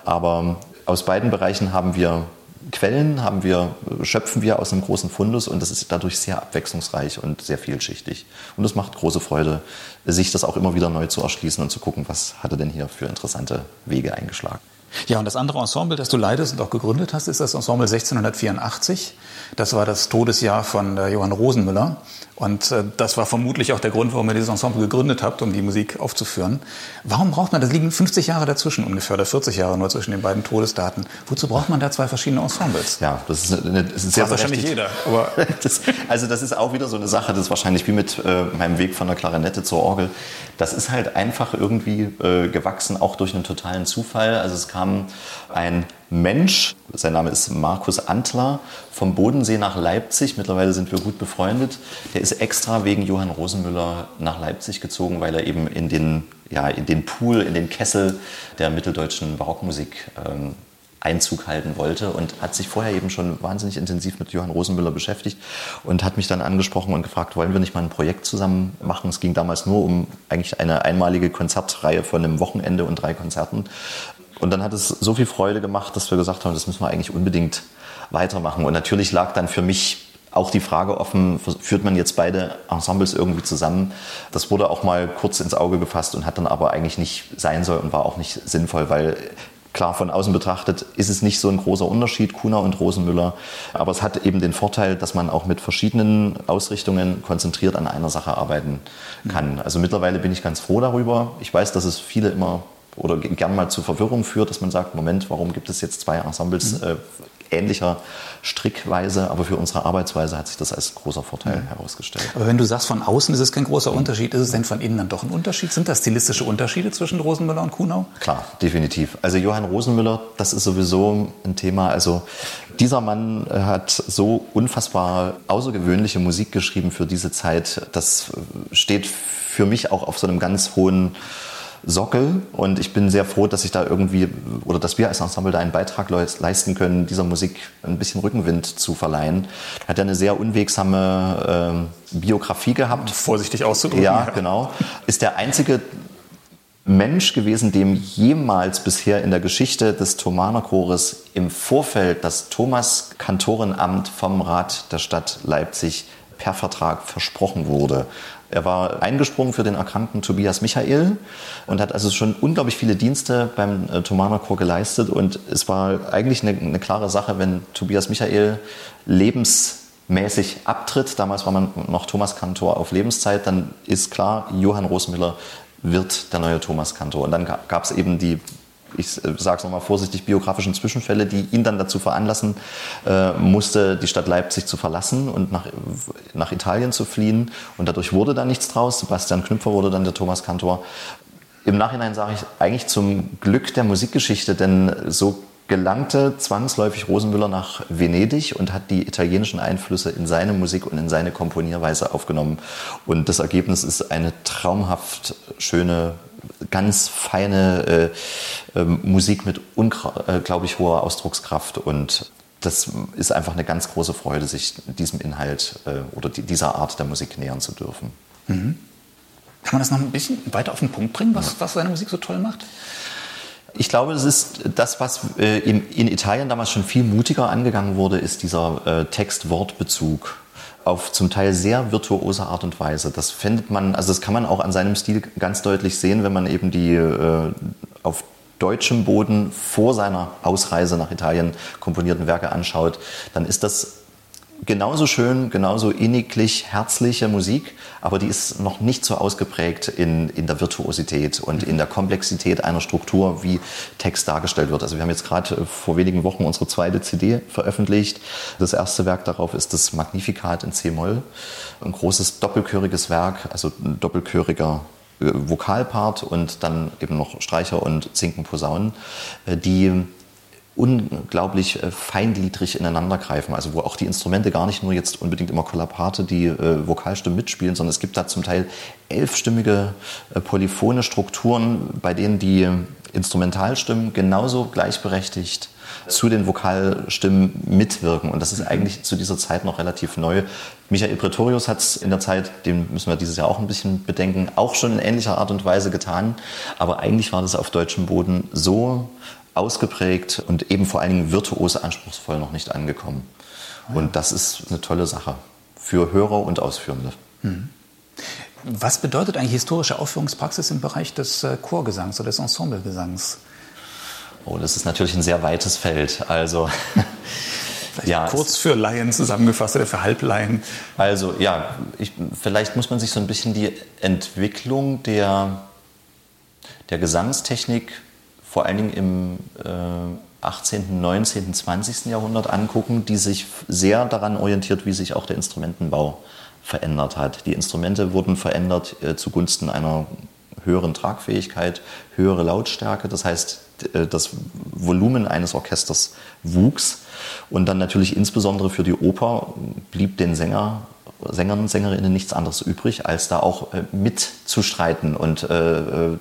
aber aus beiden Bereichen haben wir Quellen, haben wir, schöpfen wir aus einem großen Fundus und das ist dadurch sehr abwechslungsreich und sehr vielschichtig. Und es macht große Freude, sich das auch immer wieder neu zu erschließen und zu gucken, was hat er denn hier für interessante Wege eingeschlagen. Ja, und das andere Ensemble, das du leitest und auch gegründet hast, ist das Ensemble 1684. Das war das Todesjahr von äh, Johann Rosenmüller. Und äh, das war vermutlich auch der Grund, warum ihr dieses Ensemble gegründet habt, um die Musik aufzuführen. Warum braucht man, das liegen 50 Jahre dazwischen ungefähr, oder 40 Jahre nur zwischen den beiden Todesdaten. Wozu braucht man da zwei verschiedene Ensembles? Ja, das ist, eine, das ist sehr wahrscheinlich jeder. Aber das, also das ist auch wieder so eine Sache, das ist wahrscheinlich wie mit äh, meinem Weg von der Klarinette zur Orgel. Das ist halt einfach irgendwie äh, gewachsen, auch durch einen totalen Zufall. Also es kam ein Mensch, sein Name ist Markus Antler, vom Bodensee nach Leipzig. Mittlerweile sind wir gut befreundet. Der ist extra wegen Johann Rosenmüller nach Leipzig gezogen, weil er eben in den, ja, in den Pool, in den Kessel der mitteldeutschen Barockmusik ähm, Einzug halten wollte und hat sich vorher eben schon wahnsinnig intensiv mit Johann Rosenmüller beschäftigt und hat mich dann angesprochen und gefragt, wollen wir nicht mal ein Projekt zusammen machen? Es ging damals nur um eigentlich eine einmalige Konzertreihe von einem Wochenende und drei Konzerten. Und dann hat es so viel Freude gemacht, dass wir gesagt haben, das müssen wir eigentlich unbedingt weitermachen. Und natürlich lag dann für mich auch die Frage offen, führt man jetzt beide Ensembles irgendwie zusammen? Das wurde auch mal kurz ins Auge gefasst und hat dann aber eigentlich nicht sein soll und war auch nicht sinnvoll, weil Klar, von außen betrachtet ist es nicht so ein großer Unterschied, Kuhner und Rosenmüller. Aber es hat eben den Vorteil, dass man auch mit verschiedenen Ausrichtungen konzentriert an einer Sache arbeiten kann. Also mittlerweile bin ich ganz froh darüber. Ich weiß, dass es viele immer oder gern mal zu Verwirrung führt, dass man sagt, Moment, warum gibt es jetzt zwei Ensembles mhm. äh, ähnlicher Strickweise, aber für unsere Arbeitsweise hat sich das als großer Vorteil mhm. herausgestellt. Aber wenn du sagst, von außen ist es kein großer Unterschied, ist es denn von innen dann doch ein Unterschied? Sind das stilistische Unterschiede zwischen Rosenmüller und Kuhnau? Klar, definitiv. Also Johann Rosenmüller, das ist sowieso ein Thema. Also dieser Mann hat so unfassbar außergewöhnliche Musik geschrieben für diese Zeit. Das steht für mich auch auf so einem ganz hohen Sockel. Und ich bin sehr froh, dass ich da irgendwie oder dass wir als Ensemble da einen Beitrag leisten können, dieser Musik ein bisschen Rückenwind zu verleihen. Er hat ja eine sehr unwegsame äh, Biografie gehabt. Vorsichtig auszudrücken. Ja, genau. Ist der einzige Mensch gewesen, dem jemals bisher in der Geschichte des Thomaner Chores im Vorfeld das Thomas-Kantorenamt vom Rat der Stadt Leipzig per Vertrag versprochen wurde. Er war eingesprungen für den erkrankten Tobias Michael und hat also schon unglaublich viele Dienste beim äh, Thomaner Chor geleistet. Und es war eigentlich eine, eine klare Sache, wenn Tobias Michael lebensmäßig abtritt, damals war man noch Thomas Kantor auf Lebenszeit, dann ist klar, Johann Rosmüller wird der neue Thomas Kantor. Und dann gab es eben die ich äh, sage es nochmal vorsichtig, biografischen Zwischenfälle, die ihn dann dazu veranlassen äh, musste, die Stadt Leipzig zu verlassen und nach, nach Italien zu fliehen. Und dadurch wurde da nichts draus. Sebastian Knüpfer wurde dann der Thomas Kantor. Im Nachhinein sage ich eigentlich zum Glück der Musikgeschichte, denn so gelangte zwangsläufig Rosenmüller nach Venedig und hat die italienischen Einflüsse in seine Musik und in seine Komponierweise aufgenommen. Und das Ergebnis ist eine traumhaft schöne ganz feine äh, äh, Musik mit unglaublich hoher Ausdruckskraft und das ist einfach eine ganz große Freude, sich diesem Inhalt äh, oder die, dieser Art der Musik nähern zu dürfen. Mhm. Kann man das noch ein bisschen weiter auf den Punkt bringen, was, was seine Musik so toll macht? Ich glaube, es ist das, was äh, in, Italien damals schon viel mutiger angegangen wurde, ist dieser äh, Text-Wort-Bezug auf zum Teil sehr virtuose Art und Weise. Das findet man, also das kann man auch an seinem Stil ganz deutlich sehen, wenn man eben die äh, auf deutschem Boden vor seiner Ausreise nach Italien komponierten Werke anschaut, dann ist das genauso schön, genauso inniglich, herzliche Musik, aber die ist noch nicht so ausgeprägt in, in der Virtuosität und in der Komplexität einer Struktur, wie Text dargestellt wird. Also wir haben jetzt gerade äh, vor wenigen Wochen unsere zweite CD veröffentlicht. Das erste Werk darauf ist das Magnificat in C-Moll, ein großes doppelchöriges Werk, also ein doppelchöriger Vokalpart und dann eben noch Streicher und Zinken, Posaunen, äh, die unglaublich äh, feingliedrig ineinander greifen. Also wo auch die Instrumente gar nicht nur jetzt unbedingt immer Kollapate, die äh, Vokalstimmen mitspielen, sondern es gibt da zum Teil elfstimmige äh, polyphone Strukturen, bei denen die Instrumentalstimmen genauso gleichberechtigt zu den Vokalstimmen mitwirken. Und das ist eigentlich zu dieser Zeit noch relativ neu. Michael Pretorius hat es in der Zeit, den müssen wir dieses Jahr auch ein bisschen bedenken, auch schon in ähnlicher Art und Weise getan. Aber eigentlich war das auf deutschem Boden so ausgeprägt und eben vor allen Dingen virtuos anspruchsvoll noch nicht angekommen. Und das ist eine tolle Sache für Hörer und Ausführende. Mhm. Was bedeutet eigentlich historische Aufführungspraxis im Bereich des äh, Chorgesangs oder des Ensemblegesangs? Oh, das ist natürlich ein sehr weites Feld. Also ja, kurz für Laien zusammengefasst oder für Halblaien. Also ja, ich, vielleicht muss man sich so ein bisschen die Entwicklung der, der Gesangstechnik vor allen Dingen im äh, 18., 19., 20. Jahrhundert angucken, die sich sehr daran orientiert, wie sich auch der Instrumentenbau verändert hat. Die Instrumente wurden verändert äh, zugunsten einer höheren Tragfähigkeit, höhere Lautstärke. Das heißt, äh, das Volumen eines Orchesters wuchs. Und dann natürlich insbesondere für die Oper blieb den Sänger Sängern und Sängerinnen nichts anderes übrig, als da auch äh, mitzustreiten und äh, äh,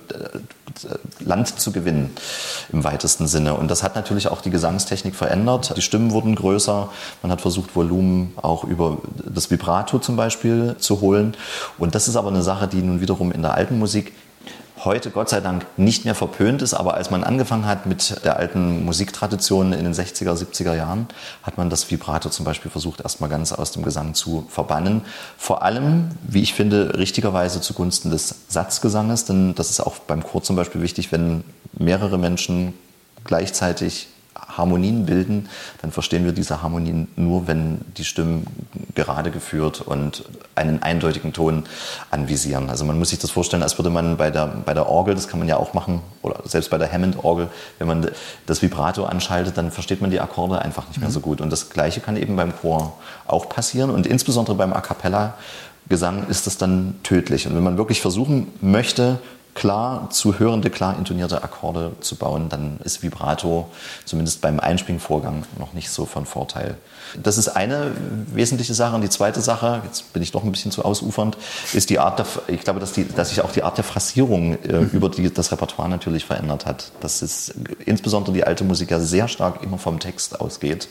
Land zu gewinnen im weitesten Sinne. Und das hat natürlich auch die Gesangstechnik verändert. Die Stimmen wurden größer. Man hat versucht, Volumen auch über das Vibrato zum Beispiel zu holen. Und das ist aber eine Sache, die nun wiederum in der alten Musik heute Gott sei Dank nicht mehr verpönt ist. Aber als man angefangen hat mit der alten Musiktradition in den 60er, 70er Jahren, hat man das Vibrato zum Beispiel versucht, erstmal ganz aus dem Gesang zu verbannen. Vor allem, wie ich finde, richtigerweise zugunsten des Satzgesanges, denn das ist auch beim Chor zum Beispiel wichtig, wenn mehrere Menschen gleichzeitig Harmonien bilden, dann verstehen wir diese Harmonien nur, wenn die Stimmen gerade geführt und einen eindeutigen Ton anvisieren. Also man muss sich das vorstellen, als würde man bei der, bei der Orgel, das kann man ja auch machen, oder selbst bei der Hammond-Orgel, wenn man das Vibrato anschaltet, dann versteht man die Akkorde einfach nicht mehr so mhm. gut. Und das Gleiche kann eben beim Chor auch passieren und insbesondere beim A Cappella Gesang ist das dann tödlich. Und wenn man wirklich versuchen möchte, klar zu hörende, klar intonierte Akkorde zu bauen, dann ist Vibrato zumindest beim Einspringvorgang noch nicht so von Vorteil. Das ist eine wesentliche Sache. Und die zweite Sache, jetzt bin ich doch ein bisschen zu ausufernd, ist die Art der, ich glaube, dass, die, dass sich auch die Art der Phrasierung äh, mhm. über die, das Repertoire natürlich verändert hat. Dass es insbesondere die alte Musik ja sehr stark immer vom Text ausgeht.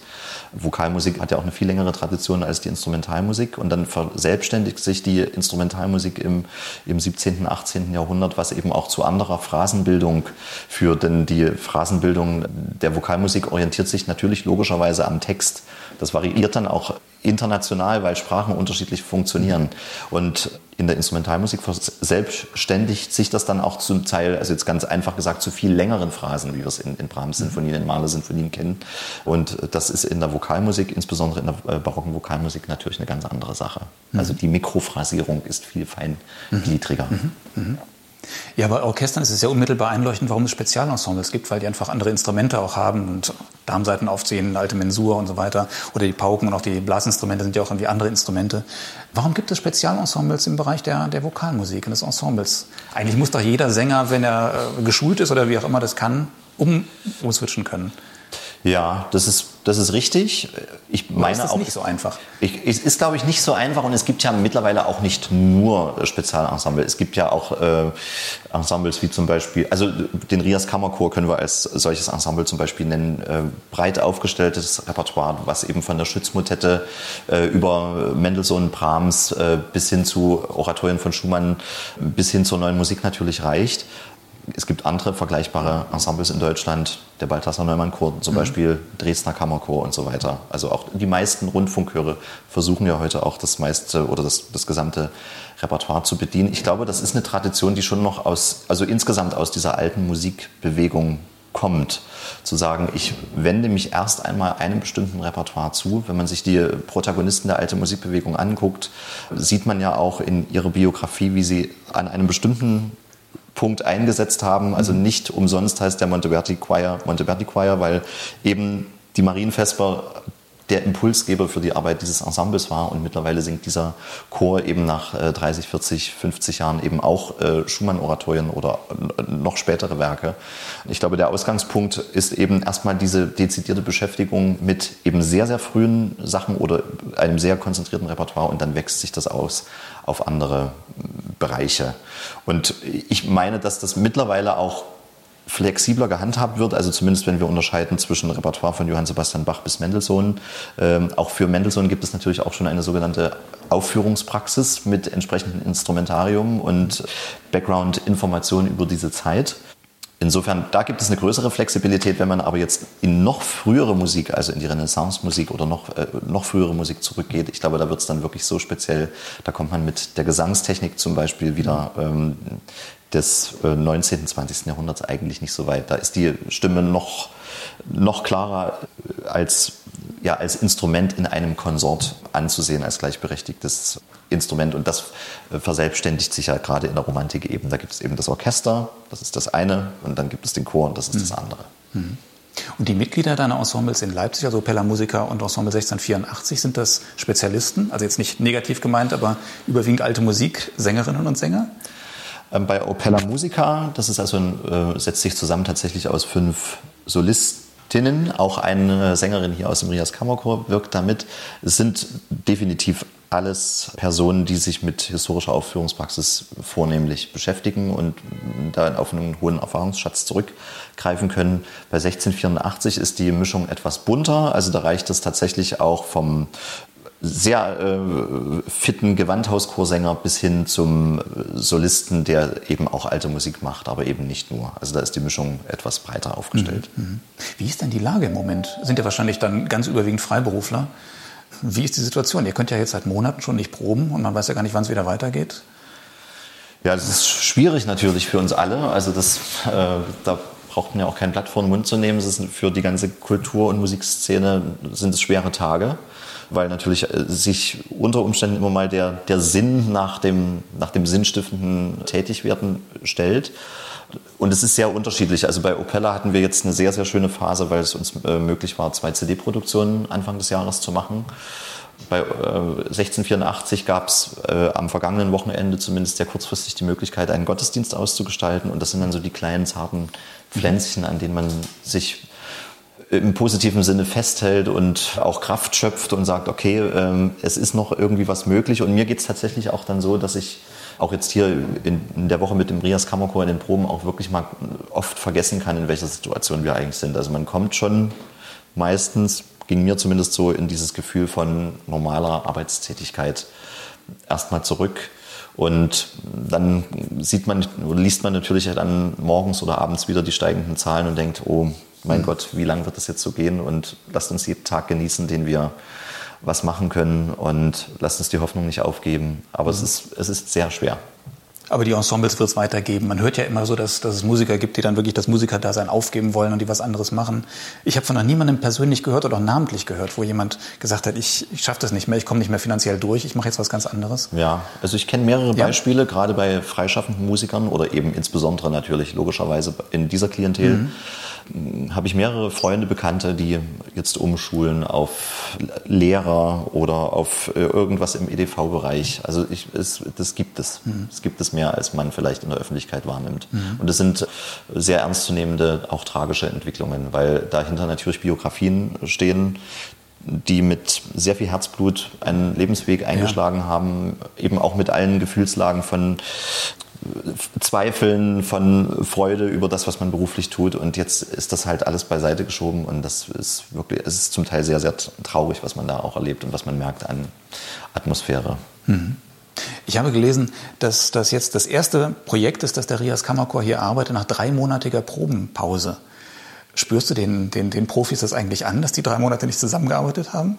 Vokalmusik hat ja auch eine viel längere Tradition als die Instrumentalmusik. Und dann verselbstständigt sich die Instrumentalmusik im, im 17., 18. Jahrhundert, was eben auch zu anderer Phrasenbildung führt. Denn die Phrasenbildung der Vokalmusik orientiert sich natürlich logischerweise am Text. Das variiert dann auch international, weil Sprachen unterschiedlich funktionieren. Und in der Instrumentalmusik selbstständigt sich das dann auch zum Teil, also jetzt ganz einfach gesagt, zu viel längeren Phrasen, wie wir es in, in Brahms-Sinfonien, in Mahler-Sinfonien kennen. Und das ist in der Vokalmusik, insbesondere in der äh, barocken Vokalmusik, natürlich eine ganz andere Sache. Also die Mikrophrasierung ist viel feingliedriger. Mhm. Mhm. Ja, bei Orchestern ist es ja unmittelbar einleuchtend, warum es Spezialensembles gibt, weil die einfach andere Instrumente auch haben und Darmseiten aufziehen, alte Mensur und so weiter. Oder die Pauken und auch die Blasinstrumente sind ja auch irgendwie andere Instrumente. Warum gibt es Spezialensembles im Bereich der, der Vokalmusik und des Ensembles? Eigentlich muss doch jeder Sänger, wenn er äh, geschult ist oder wie auch immer das kann, um, umswitchen können. Ja, das ist, das ist richtig. Ich meine ist das auch, nicht so einfach. Ich, es ist, glaube ich, nicht so einfach und es gibt ja mittlerweile auch nicht nur Spezialensemble. Es gibt ja auch äh, Ensembles wie zum Beispiel, also den Rias Kammerchor können wir als solches Ensemble zum Beispiel nennen. Äh, breit aufgestelltes Repertoire, was eben von der Schützmotette äh, über Mendelssohn, Brahms äh, bis hin zu Oratorien von Schumann bis hin zur neuen Musik natürlich reicht. Es gibt andere vergleichbare Ensembles in Deutschland, der Balthasar Neumann Chor zum mhm. Beispiel, Dresdner Kammerchor und so weiter. Also auch die meisten Rundfunkchöre versuchen ja heute auch das meiste oder das, das gesamte Repertoire zu bedienen. Ich glaube, das ist eine Tradition, die schon noch aus, also insgesamt aus dieser alten Musikbewegung kommt, zu sagen, ich wende mich erst einmal einem bestimmten Repertoire zu. Wenn man sich die Protagonisten der alten Musikbewegung anguckt, sieht man ja auch in ihrer Biografie, wie sie an einem bestimmten Punkt eingesetzt haben. Also mhm. nicht umsonst heißt der Monteverdi Choir Monteverdi Choir, weil eben die Marienvesper der Impulsgeber für die Arbeit dieses Ensembles war. Und mittlerweile singt dieser Chor eben nach 30, 40, 50 Jahren eben auch äh, Schumann-Oratorien oder noch spätere Werke. Ich glaube, der Ausgangspunkt ist eben erstmal diese dezidierte Beschäftigung mit eben sehr, sehr frühen Sachen oder einem sehr konzentrierten Repertoire und dann wächst sich das aus auf andere Bereiche. Und ich meine, dass das mittlerweile auch flexibler gehandhabt wird, also zumindest wenn wir unterscheiden zwischen Repertoire von Johann Sebastian Bach bis Mendelssohn. Ähm, auch für Mendelssohn gibt es natürlich auch schon eine sogenannte Aufführungspraxis mit entsprechendem Instrumentarium und Background-Informationen über diese Zeit. Insofern, da gibt es eine größere Flexibilität, wenn man aber jetzt in noch frühere Musik, also in die Renaissance-Musik oder noch, äh, noch frühere Musik zurückgeht. Ich glaube, da wird es dann wirklich so speziell. Da kommt man mit der Gesangstechnik zum Beispiel wieder ähm, des äh, 19., 20. Jahrhunderts eigentlich nicht so weit. Da ist die Stimme noch, noch klarer als, ja, als Instrument in einem Konsort anzusehen, als gleichberechtigtes Instrument. Und das äh, verselbstständigt sich ja gerade in der Romantik eben. Da gibt es eben das Orchester, das ist das eine, und dann gibt es den Chor und das ist mhm. das andere. Mhm. Und die Mitglieder deiner Ensembles in Leipzig, also Pella Musica und Ensemble 1684, sind das Spezialisten? Also jetzt nicht negativ gemeint, aber überwiegend alte Musik, Sängerinnen und Sänger? Ähm, bei Opella Musica, das ist also ein, äh, setzt sich zusammen tatsächlich aus fünf Solistinnen. Auch eine Sängerin hier aus dem Rias Kammerchor wirkt damit. Es sind definitiv alles Personen, die sich mit historischer Aufführungspraxis vornehmlich beschäftigen und da auf einen hohen Erfahrungsschatz zurückgreifen können. Bei 1684 ist die Mischung etwas bunter, also da reicht es tatsächlich auch vom sehr äh, fitten Gewandhauschorsänger bis hin zum Solisten, der eben auch alte Musik macht, aber eben nicht nur. Also da ist die Mischung etwas breiter aufgestellt. Mhm. mhm. Wie ist denn die Lage im Moment? Sind ja wahrscheinlich dann ganz überwiegend Freiberufler. Wie ist die Situation? Ihr könnt ja jetzt seit Monaten schon nicht proben und man weiß ja gar nicht, wann es wieder weitergeht. Ja, das ist schwierig natürlich für uns alle. Also das, äh, da braucht man ja auch kein Blatt vor den Mund zu nehmen. Es ist für die ganze Kultur- und Musikszene sind es schwere Tage weil natürlich äh, sich unter Umständen immer mal der, der Sinn nach dem, nach dem sinnstiftenden Tätigwerden stellt. Und es ist sehr unterschiedlich. Also bei Opella hatten wir jetzt eine sehr, sehr schöne Phase, weil es uns äh, möglich war, zwei CD-Produktionen Anfang des Jahres zu machen. Bei äh, 1684 gab es äh, am vergangenen Wochenende zumindest sehr kurzfristig die Möglichkeit, einen Gottesdienst auszugestalten. Und das sind dann so die kleinen, zarten Pflänzchen, an denen man sich im positiven Sinne festhält und auch Kraft schöpft und sagt, okay, ähm, es ist noch irgendwie was möglich. Und mir geht es tatsächlich auch dann so, dass ich auch jetzt hier in, in, der Woche mit dem Rias Kammerchor in den Proben auch wirklich mal oft vergessen kann, in welcher Situation wir eigentlich sind. Also man kommt schon meistens, ging mir zumindest so, in dieses Gefühl von normaler Arbeitstätigkeit erstmal zurück. Und dann sieht man, liest man natürlich dann morgens oder abends wieder die steigenden Zahlen und denkt, oh, mein mhm. Gott, wie lange wird das jetzt so gehen? Und lasst uns jeden Tag genießen, den wir was machen können und lasst uns die Hoffnung nicht aufgeben. Aber mhm. es, ist, es ist sehr schwer. Aber die Ensembles wird es weitergeben. Man hört ja immer so, dass, dass es Musiker gibt, die dann wirklich das Musikerdasein aufgeben wollen und die was anderes machen. Ich habe von noch niemandem persönlich gehört oder auch namentlich gehört, wo jemand gesagt hat, ich, ich schaffe das nicht mehr, ich komme nicht mehr finanziell durch, ich mache jetzt was ganz anderes. Ja, also ich kenne mehrere ja. Beispiele, gerade bei freischaffenden Musikern oder eben insbesondere natürlich logischerweise in dieser Klientel. Mhm habe ich mehrere Freunde, Bekannte, die jetzt umschulen auf Lehrer oder auf äh, irgendwas im EDV-Bereich. Also ich, es, das gibt es. Mhm. Es gibt es mehr, als man vielleicht in der Öffentlichkeit wahrnimmt. Mhm. Und es sind sehr ernstzunehmende, auch tragische Entwicklungen, weil dahinter natürlich Biografien stehen, die mit sehr viel Herzblut einen Lebensweg eingeschlagen ja. haben, eben auch mit allen Gefühlslagen von Zweifeln, von Freude über das, was man beruflich tut. Und jetzt ist das halt alles beiseite geschoben und das ist wirklich, es ist zum Teil sehr, sehr traurig, was man da auch erlebt und was man merkt an Atmosphäre. Mhm. Ich habe gelesen, dass das jetzt das erste Projekt ist, dass der Rias Kammerchor hier arbeitet nach dreimonatiger Probenpause. Spürst du den, den, den Profis das eigentlich an, dass die drei Monate nicht zusammengearbeitet haben?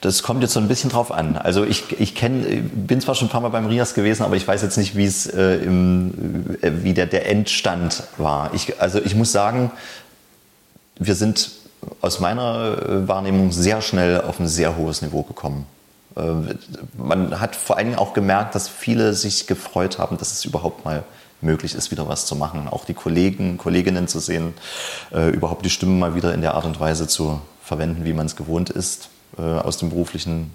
Das kommt jetzt so ein bisschen drauf an. Also ich, ich kenn, bin zwar schon ein paar Mal beim Rias gewesen, aber ich weiß jetzt nicht, wie es äh, im, äh, wie der, der Endstand war. Ich, also ich muss sagen, wir sind aus meiner äh, Wahrnehmung sehr schnell auf ein sehr hohes Niveau gekommen. Äh, man hat vor allen Dingen auch gemerkt, dass viele sich gefreut haben, dass es überhaupt mal möglich ist, wieder was zu machen. Auch die Kollegen, Kolleginnen zu sehen, äh, überhaupt die Stimmen mal wieder in der Art und Weise zu verwenden, wie man es gewohnt ist äh, aus dem beruflichen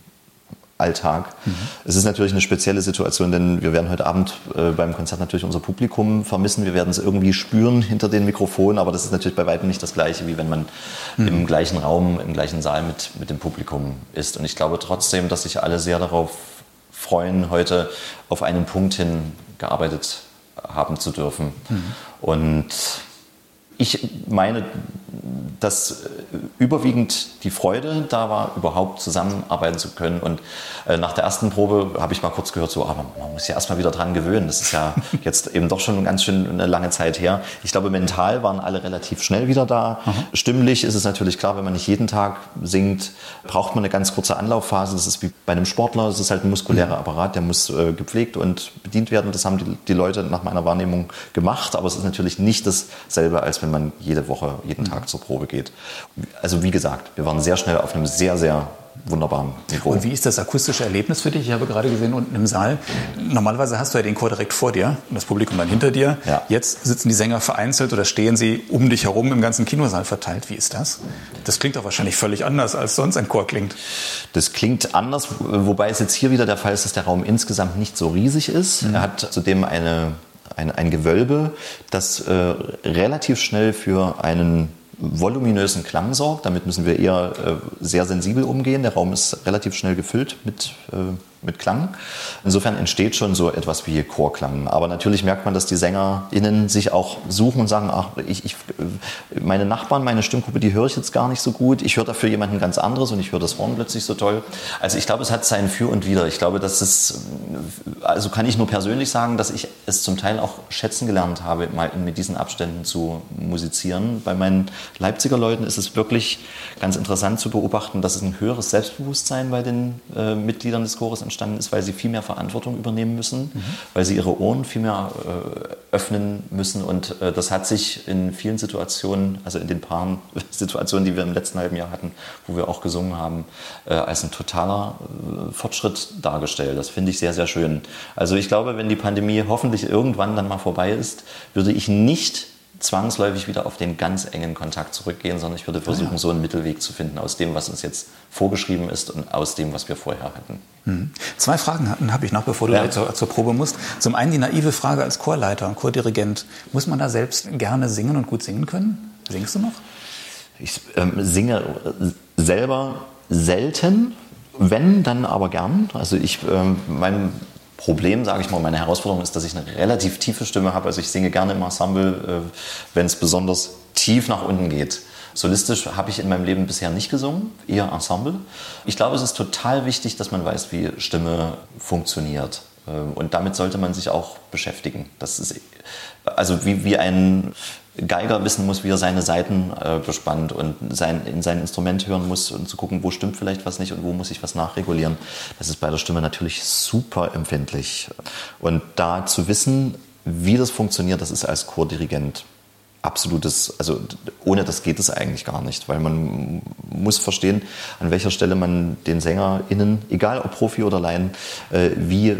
Alltag. Mhm. Es ist natürlich eine spezielle Situation, denn wir werden heute Abend äh, beim Konzert natürlich unser Publikum vermissen. Wir werden es irgendwie spüren hinter den Mikrofonen, aber das ist natürlich bei weitem nicht das Gleiche, wie wenn man mhm. im gleichen Raum, im gleichen Saal mit, mit dem Publikum ist. Und ich glaube trotzdem, dass sich alle sehr darauf freuen, heute auf einen Punkt hin gearbeitet haben zu dürfen. Mhm. Und ich meine, dass äh, überwiegend die Freude da war, überhaupt zusammenarbeiten zu können. Und äh, nach der ersten Probe habe ich mal kurz gehört, so, aber man muss ja erstmal wieder dran gewöhnen. Das ist ja jetzt eben doch schon ganz schön eine lange Zeit her. Ich glaube, mental waren alle relativ schnell wieder da. Mhm. Stimmlich ist es natürlich klar, wenn man nicht jeden Tag singt, braucht man eine ganz kurze Anlaufphase. Das ist wie bei einem Sportler. Das ist halt ein muskulärer mhm. Apparat, der muss äh, gepflegt und bedient werden. Das haben die, die Leute nach meiner Wahrnehmung gemacht. Aber es ist natürlich nicht dasselbe, als wenn man jede Woche, jeden Tag zur Probe geht. Also wie gesagt, wir waren sehr schnell auf einem sehr, sehr wunderbaren Niveau. Und wie ist das akustische Erlebnis für dich? Ich habe gerade gesehen unten im Saal, normalerweise hast du ja den Chor direkt vor dir und das Publikum dann hinter dir. Ja. Jetzt sitzen die Sänger vereinzelt oder stehen sie um dich herum im ganzen Kinosaal verteilt. Wie ist das? Das klingt doch wahrscheinlich völlig anders, als sonst ein Chor klingt. Das klingt anders, wobei es jetzt hier wieder der Fall ist, dass der Raum insgesamt nicht so riesig ist. Mhm. Er hat zudem eine ein, ein Gewölbe, das äh, relativ schnell für einen voluminösen Klang sorgt. Damit müssen wir eher äh, sehr sensibel umgehen. Der Raum ist relativ schnell gefüllt mit äh, mit Klang. Insofern entsteht schon so etwas wie Chorklang. Aber natürlich merkt man, dass die SängerInnen sich auch suchen und sagen, ach, ich, ich, meine Nachbarn, meine Stimmgruppe, die höre ich jetzt gar nicht so gut. Ich höre dafür jemanden ganz anderes und ich höre das Horn plötzlich so toll. Also ich glaube, es hat sein Für und Wider. Ich glaube, dass es, also kann ich nur persönlich sagen, dass ich es zum Teil auch schätzen gelernt habe, mal mit diesen Abständen zu musizieren. Bei meinen Leipziger Leuten ist es wirklich ganz interessant zu beobachten, dass es ein höheres Selbstbewusstsein bei den äh, Mitgliedern des Chores entstanden ist, weil sie viel mehr Verantwortung übernehmen müssen, mhm. weil sie ihre Ohren viel mehr äh, öffnen müssen. Und äh, das hat sich in vielen Situationen, also in den paar Situationen, die wir im letzten halben Jahr hatten, wo wir auch gesungen haben, äh, als ein totaler äh, Fortschritt dargestellt. Das finde ich sehr, sehr schön. Also ich glaube, wenn die Pandemie hoffentlich irgendwann dann mal vorbei ist, würde ich nicht zwangsläufig wieder auf den ganz engen Kontakt zurückgehen, sondern ich würde versuchen, ah, ja. so einen Mittelweg zu finden aus dem, was uns jetzt vorgeschrieben ist und aus dem, was wir vorher hatten. Mhm. Zwei Fragen habe ich noch, bevor du ja. zur, zur, Probe musst. Zum einen die naive Frage als Chorleiter und Chordirigent. Muss man da selbst gerne singen und gut singen können? Singst du noch? Ich ähm, singe selber selten, wenn, dann aber gern. Also ich, ähm, mein Problem, sage ich mal, meine Herausforderung ist, dass ich eine relativ tiefe Stimme habe. Also ich singe gerne im Ensemble, äh, wenn es besonders tief nach unten geht. Solistisch habe ich in meinem Leben bisher nicht gesungen, eher Ensemble. Ich glaube, es ist total wichtig, dass man weiß, wie Stimme funktioniert. Ähm, und damit sollte man sich auch beschäftigen. Das ist also wie, wie ein Geiger wissen muss, wie er seine Seiten äh, bespannt und sein, in sein Instrument hören muss und zu gucken, wo stimmt vielleicht was nicht und wo muss ich was nachregulieren. Das ist bei der Stimme natürlich super empfindlich. Und da zu wissen, wie das funktioniert, das ist als Chordirigent absolutes, also ohne das geht es eigentlich gar nicht, weil man muss verstehen, an welcher Stelle man den SängerInnen, egal ob Profi oder Laien, äh, wie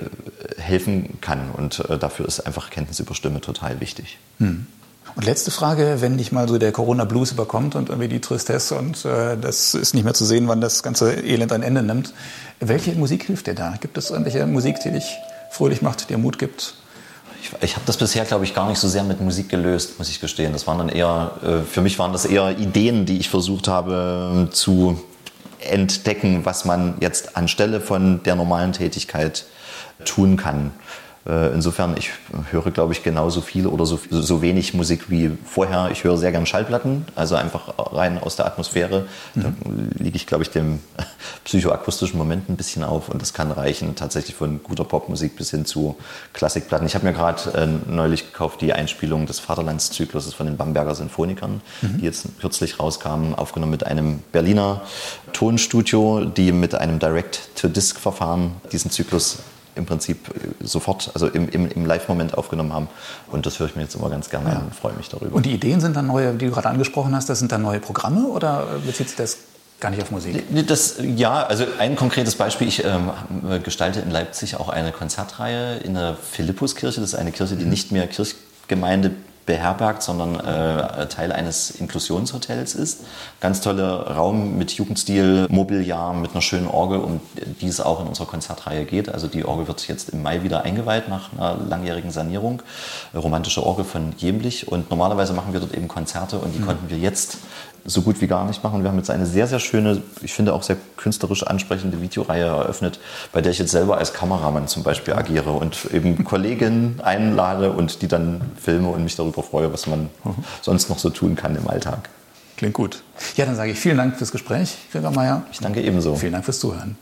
helfen kann. Und äh, dafür ist einfach Kenntnis über Stimme total wichtig. Hm. Und letzte Frage, wenn dich mal so der Corona-Blues überkommt und irgendwie die Tristesse und äh, das ist nicht mehr zu sehen, wann das ganze Elend ein Ende nimmt. Welche Musik hilft dir da? Gibt es irgendwelche Musik, die dich fröhlich macht, dir Mut gibt? Ich, ich habe das bisher, glaube ich, gar nicht so sehr mit Musik gelöst, muss ich gestehen. Das waren dann eher, äh, für mich waren das eher Ideen, die ich versucht habe äh, zu entdecken, was man jetzt anstelle von der normalen Tätigkeit tun kann. Äh, insofern, ich höre, glaube ich, genauso viel oder so, so wenig Musik wie vorher. Ich höre sehr gern Schallplatten, also einfach rein aus der Atmosphäre. Mhm. Da liege ich, glaube ich, dem psychoakustischen Moment ein bisschen auf und das kann reichen, tatsächlich von guter Popmusik bis hin zu Klassikplatten. Ich habe mir gerade äh, neulich gekauft die Einspielung des Vaterlandszykluses von den Bamberger Sinfonikern, mhm. die jetzt kürzlich rauskamen, aufgenommen mit einem Berliner Tonstudio, die mit einem Direct-to-Disc-Verfahren diesen Zyklus im Prinzip äh, sofort, also im, im, im Live-Moment aufgenommen haben. Und das höre ich mir jetzt immer ganz gerne ja. an und freue mich darüber. Und die Ideen sind dann neue, die du gerade angesprochen hast, das sind dann neue Programme oder bezieht sich das gar nicht auf Musik? Das, ja, also ein konkretes Beispiel. Ich ähm, gestalte in Leipzig auch eine Konzertreihe in der Philippuskirche. Das ist eine Kirche, die mhm. nicht mehr Kirchgemeinde beherbergt, sondern äh, Teil eines Inklusionshotels ist. Ganz toller Raum mit Jugendstil, Mobiliar, mit einer schönen Orgel, um die es auch in unserer Konzertreihe geht. Also die Orgel wird jetzt im Mai wieder eingeweiht nach einer langjährigen Sanierung. Romantische Orgel von Jemlich. Und normalerweise machen wir dort eben Konzerte und die mhm. konnten wir jetzt so gut wie gar nicht machen. Wir haben jetzt eine sehr, sehr schöne, ich finde auch sehr künstlerisch ansprechende Videoreihe eröffnet, bei der ich jetzt selber als Kameramann zum Beispiel agiere und eben Kolleginnen einlade und die dann filme und mich darüber freue, was man sonst noch so tun kann im Alltag. Klingt gut. Ja, dann sage ich vielen Dank fürs Gespräch, Gregor Meyer. Ich danke ebenso. Vielen Dank fürs Zuhören.